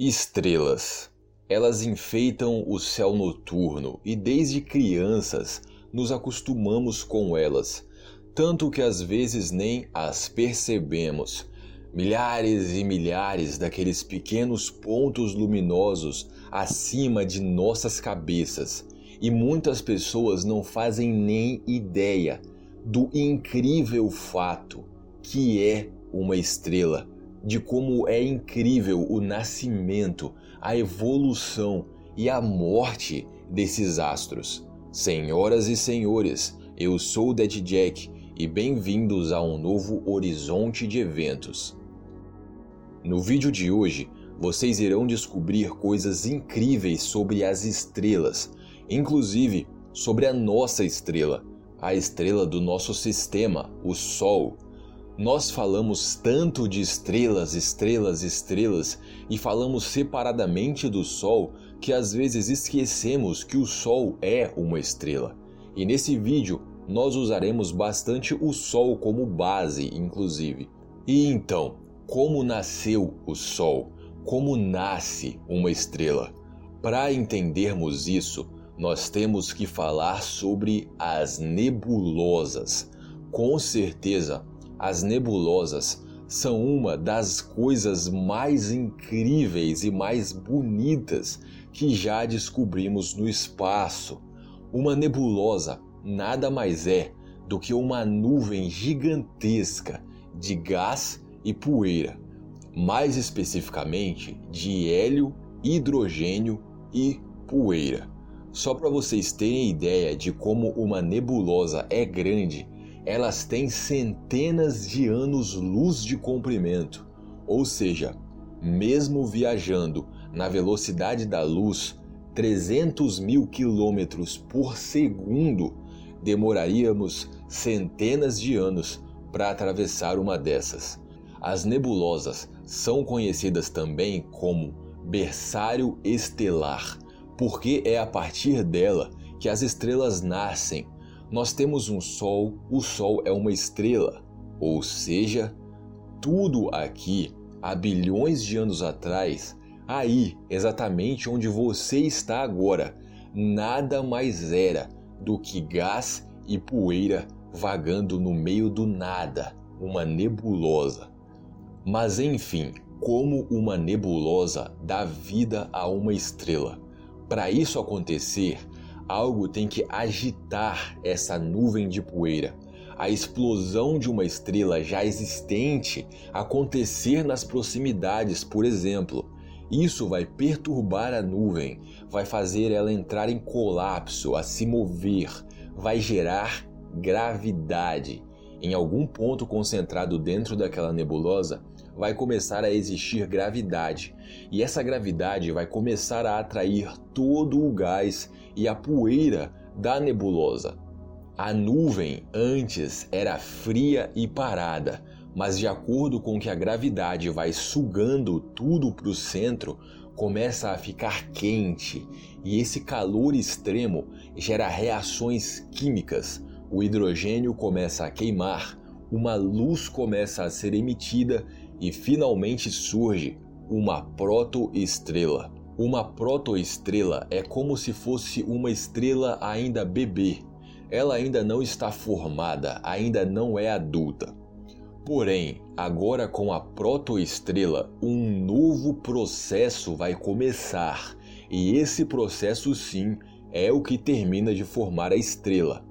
Estrelas. Elas enfeitam o céu noturno e desde crianças nos acostumamos com elas, tanto que às vezes nem as percebemos. Milhares e milhares daqueles pequenos pontos luminosos acima de nossas cabeças, e muitas pessoas não fazem nem ideia do incrível fato que é uma estrela de como é incrível o nascimento, a evolução e a morte desses astros. Senhoras e senhores, eu sou o Dead Jack e bem-vindos a um novo horizonte de eventos. No vídeo de hoje, vocês irão descobrir coisas incríveis sobre as estrelas, inclusive sobre a nossa estrela, a estrela do nosso sistema, o Sol nós falamos tanto de estrelas, estrelas, estrelas e falamos separadamente do Sol que às vezes esquecemos que o Sol é uma estrela. E nesse vídeo nós usaremos bastante o Sol como base, inclusive. E então, como nasceu o Sol? Como nasce uma estrela? Para entendermos isso, nós temos que falar sobre as nebulosas. Com certeza, as nebulosas são uma das coisas mais incríveis e mais bonitas que já descobrimos no espaço. Uma nebulosa nada mais é do que uma nuvem gigantesca de gás e poeira, mais especificamente de hélio, hidrogênio e poeira. Só para vocês terem ideia de como uma nebulosa é grande, elas têm centenas de anos-luz de comprimento, ou seja, mesmo viajando na velocidade da luz, 300 mil quilômetros por segundo, demoraríamos centenas de anos para atravessar uma dessas. As nebulosas são conhecidas também como berçário estelar, porque é a partir dela que as estrelas nascem nós temos um Sol, o Sol é uma estrela, ou seja, tudo aqui há bilhões de anos atrás, aí exatamente onde você está agora, nada mais era do que gás e poeira vagando no meio do nada, uma nebulosa. Mas enfim, como uma nebulosa dá vida a uma estrela? Para isso acontecer, algo tem que agitar essa nuvem de poeira. A explosão de uma estrela já existente acontecer nas proximidades, por exemplo. Isso vai perturbar a nuvem, vai fazer ela entrar em colapso, a se mover, vai gerar gravidade. Em algum ponto concentrado dentro daquela nebulosa, vai começar a existir gravidade, e essa gravidade vai começar a atrair todo o gás e a poeira da nebulosa. A nuvem antes era fria e parada, mas de acordo com que a gravidade vai sugando tudo para o centro, começa a ficar quente, e esse calor extremo gera reações químicas. O hidrogênio começa a queimar, uma luz começa a ser emitida e finalmente surge uma protoestrela. Uma protoestrela é como se fosse uma estrela ainda bebê. Ela ainda não está formada, ainda não é adulta. Porém, agora com a protoestrela, um novo processo vai começar, e esse processo sim é o que termina de formar a estrela.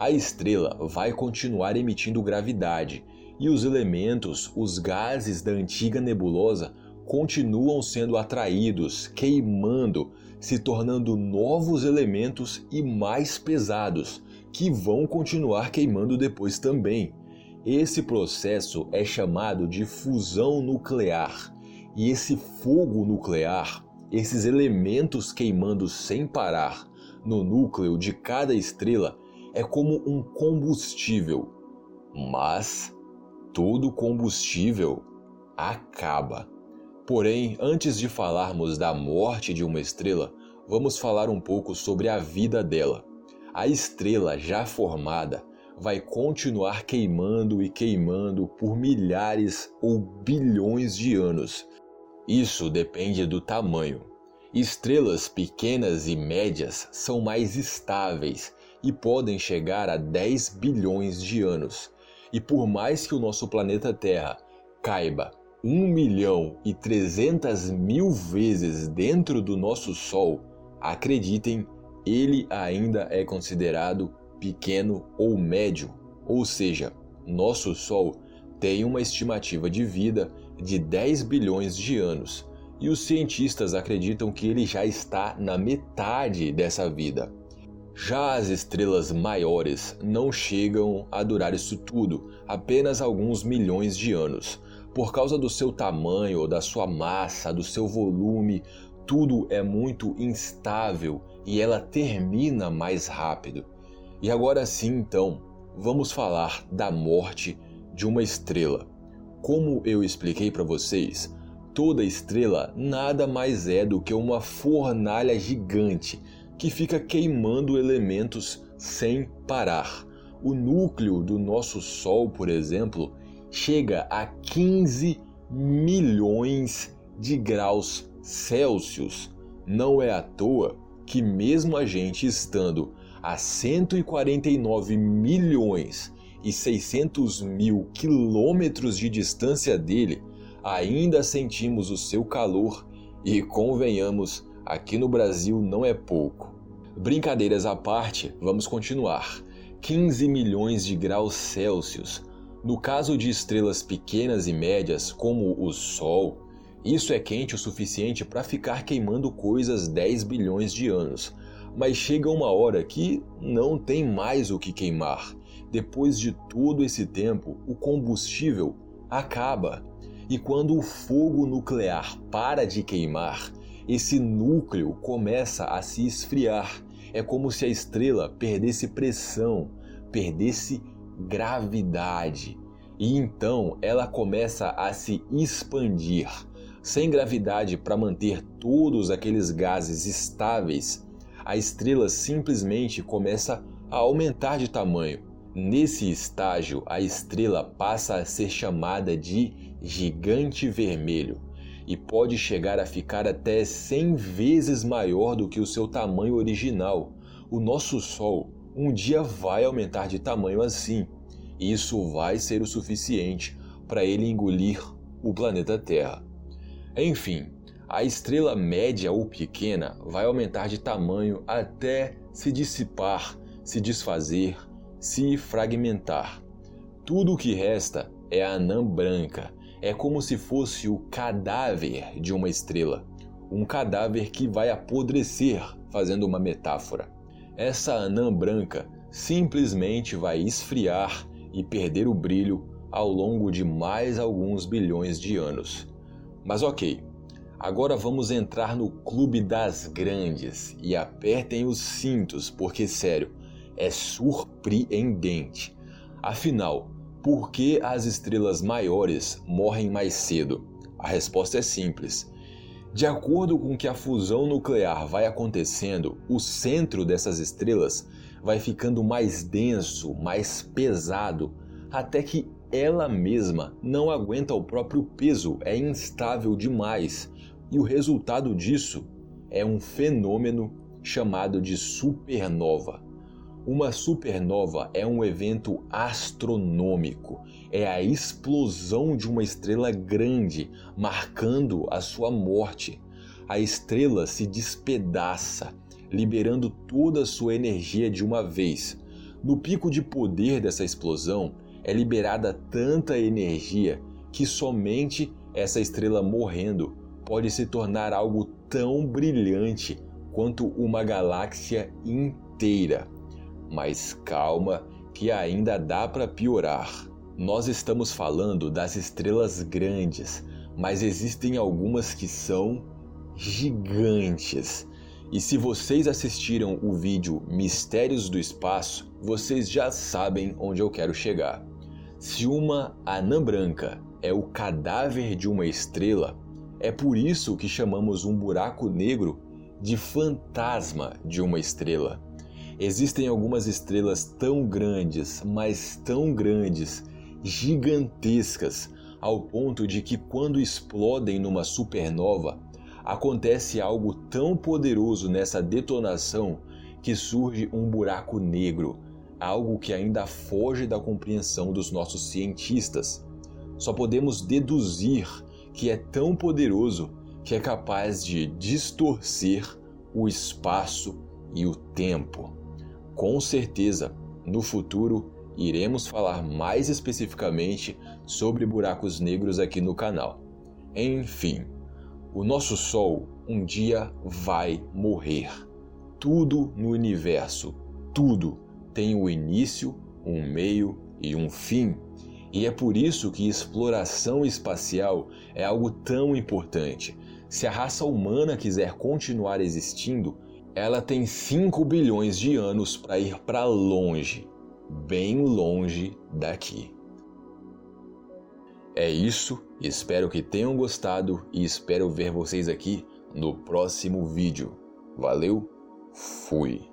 A estrela vai continuar emitindo gravidade, e os elementos, os gases da antiga nebulosa continuam sendo atraídos, queimando, se tornando novos elementos e mais pesados, que vão continuar queimando depois também. Esse processo é chamado de fusão nuclear, e esse fogo nuclear, esses elementos queimando sem parar no núcleo de cada estrela, é como um combustível. Mas todo combustível acaba. Porém, antes de falarmos da morte de uma estrela, vamos falar um pouco sobre a vida dela. A estrela já formada vai continuar queimando e queimando por milhares ou bilhões de anos. Isso depende do tamanho. Estrelas pequenas e médias são mais estáveis e podem chegar a 10 bilhões de anos. E por mais que o nosso planeta Terra caiba 1 milhão e 300 mil vezes dentro do nosso Sol, acreditem, ele ainda é considerado pequeno ou médio, ou seja, nosso Sol tem uma estimativa de vida de 10 bilhões de anos e os cientistas acreditam que ele já está na metade dessa vida. Já as estrelas maiores não chegam a durar isso tudo, apenas alguns milhões de anos. Por causa do seu tamanho, da sua massa, do seu volume, tudo é muito instável e ela termina mais rápido. E agora sim, então, vamos falar da morte de uma estrela. Como eu expliquei para vocês, toda estrela nada mais é do que uma fornalha gigante que fica queimando elementos sem parar. O núcleo do nosso Sol, por exemplo, chega a 15 milhões de graus Celsius. Não é à toa que, mesmo a gente estando a 149 milhões e 600 mil quilômetros de distância dele, ainda sentimos o seu calor e, convenhamos, aqui no Brasil não é pouco. Brincadeiras à parte, vamos continuar. 15 milhões de graus Celsius. No caso de estrelas pequenas e médias, como o Sol, isso é quente o suficiente para ficar queimando coisas 10 bilhões de anos. Mas chega uma hora que não tem mais o que queimar. Depois de todo esse tempo, o combustível acaba. E quando o fogo nuclear para de queimar, esse núcleo começa a se esfriar. É como se a estrela perdesse pressão, perdesse gravidade. E então ela começa a se expandir. Sem gravidade para manter todos aqueles gases estáveis, a estrela simplesmente começa a aumentar de tamanho. Nesse estágio, a estrela passa a ser chamada de gigante vermelho e pode chegar a ficar até 100 vezes maior do que o seu tamanho original. O nosso Sol um dia vai aumentar de tamanho assim. E isso vai ser o suficiente para ele engolir o planeta Terra. Enfim, a estrela média ou pequena vai aumentar de tamanho até se dissipar, se desfazer, se fragmentar. Tudo o que resta é a anã branca, é como se fosse o cadáver de uma estrela, um cadáver que vai apodrecer, fazendo uma metáfora. Essa anã branca simplesmente vai esfriar e perder o brilho ao longo de mais alguns bilhões de anos. Mas ok, agora vamos entrar no clube das grandes e apertem os cintos, porque sério, é surpreendente. Afinal, por que as estrelas maiores morrem mais cedo? A resposta é simples. De acordo com que a fusão nuclear vai acontecendo, o centro dessas estrelas vai ficando mais denso, mais pesado, até que ela mesma não aguenta o próprio peso, é instável demais. E o resultado disso é um fenômeno chamado de supernova. Uma supernova é um evento astronômico, é a explosão de uma estrela grande, marcando a sua morte. A estrela se despedaça, liberando toda a sua energia de uma vez. No pico de poder dessa explosão, é liberada tanta energia que somente essa estrela morrendo pode se tornar algo tão brilhante quanto uma galáxia inteira. Mas calma, que ainda dá para piorar. Nós estamos falando das estrelas grandes, mas existem algumas que são gigantes. E se vocês assistiram o vídeo Mistérios do Espaço, vocês já sabem onde eu quero chegar. Se uma anã branca é o cadáver de uma estrela, é por isso que chamamos um buraco negro de fantasma de uma estrela. Existem algumas estrelas tão grandes, mas tão grandes, gigantescas, ao ponto de que quando explodem numa supernova, acontece algo tão poderoso nessa detonação que surge um buraco negro, algo que ainda foge da compreensão dos nossos cientistas. Só podemos deduzir que é tão poderoso que é capaz de distorcer o espaço e o tempo. Com certeza, no futuro iremos falar mais especificamente sobre buracos negros aqui no canal. Enfim, o nosso Sol um dia vai morrer. Tudo no universo, tudo tem um início, um meio e um fim. E é por isso que exploração espacial é algo tão importante. Se a raça humana quiser continuar existindo, ela tem 5 bilhões de anos para ir para longe, bem longe daqui. É isso, espero que tenham gostado e espero ver vocês aqui no próximo vídeo. Valeu, fui!